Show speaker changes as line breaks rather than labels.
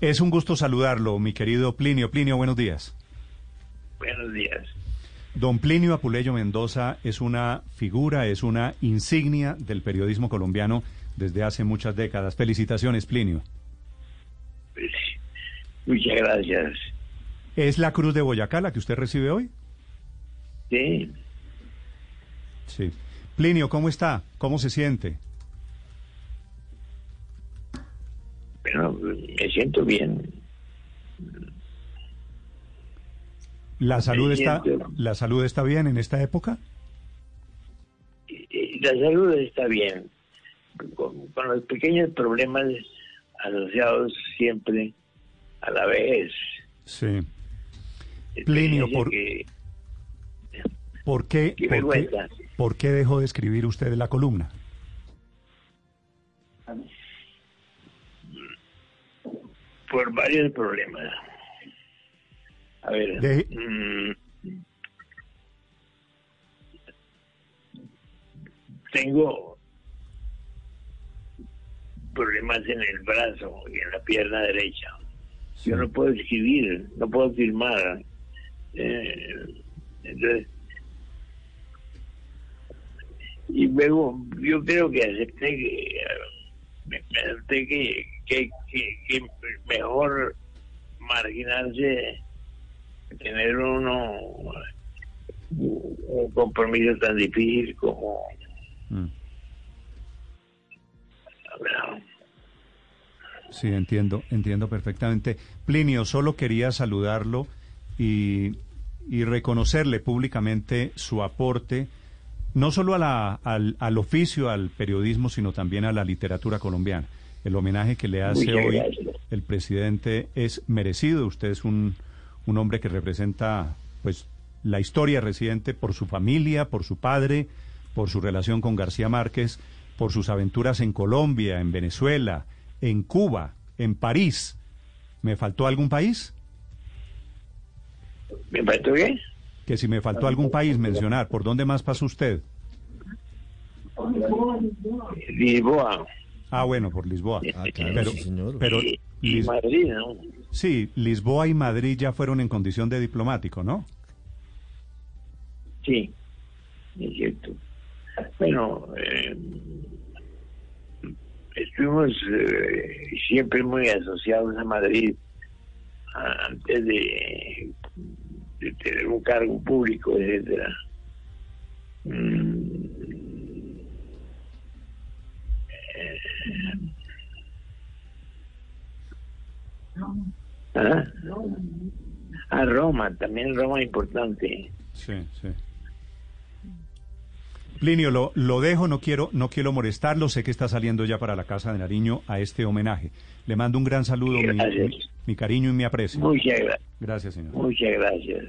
Es un gusto saludarlo, mi querido Plinio. Plinio, buenos días.
Buenos días.
Don Plinio Apuleyo Mendoza es una figura, es una insignia del periodismo colombiano desde hace muchas décadas. Felicitaciones, Plinio.
Pues, muchas gracias.
¿Es la Cruz de Boyacá la que usted recibe hoy?
Sí.
Sí. Plinio, ¿cómo está? ¿Cómo se siente?
Bueno, me siento bien.
¿La salud, está,
siento-
¿La salud está bien en esta época?
Y La salud está bien, con, con los pequeños problemas asociados siempre a la vez.
Sí. Plinio,
Fíjese
por-
que-
¿Por qué,
Qué
por, qué, por qué dejó de escribir usted la columna?
Por varios problemas. A ver,
De-
mm, tengo problemas en el brazo y en la pierna derecha. Yo no puedo escribir, no puedo firmar. Eh, entonces, y luego yo creo que acepté que que, que, que, mejor marginarse tener uno un compromiso tan difícil como
Mm. Sí, entiendo, entiendo perfectamente. Plinio, solo quería saludarlo y, y reconocerle públicamente su aporte, no solo a la- al, al oficio, al periodismo, sino también a la literatura colombiana. El homenaje que le hace
Muchas
hoy
gracias.
el presidente es merecido. Usted es un, un hombre que representa pues la historia reciente por su familia, por su padre, por su relación con García Márquez, por sus aventuras en Colombia, en Venezuela, en Cuba, en París. ¿Me faltó algún país?
¿me faltó qué?
Que si me faltó algún país mencionar, ¿por dónde más pasó usted?
Lisboa
Ah, bueno, por Lisboa.
Ah, claro,
Pero,
sí, señor.
pero
y, y
Lis-
Madrid, ¿no?
sí, Lisboa y Madrid ya fueron en condición de diplomático, ¿no?
Sí, es cierto. Bueno, eh, estuvimos eh, siempre muy asociados a Madrid antes de, de tener un cargo público, etcétera. Mm, eh, ¿ah? A Roma, también Roma es importante.
Sí, sí. Plinio, lo, lo dejo, no quiero, no quiero molestarlo, sé que está saliendo ya para la casa de Nariño a este homenaje. Le mando un gran saludo, mi- mi cariño y mi aprecio.
Muchas gracias.
Gracias, señor.
Muchas gracias.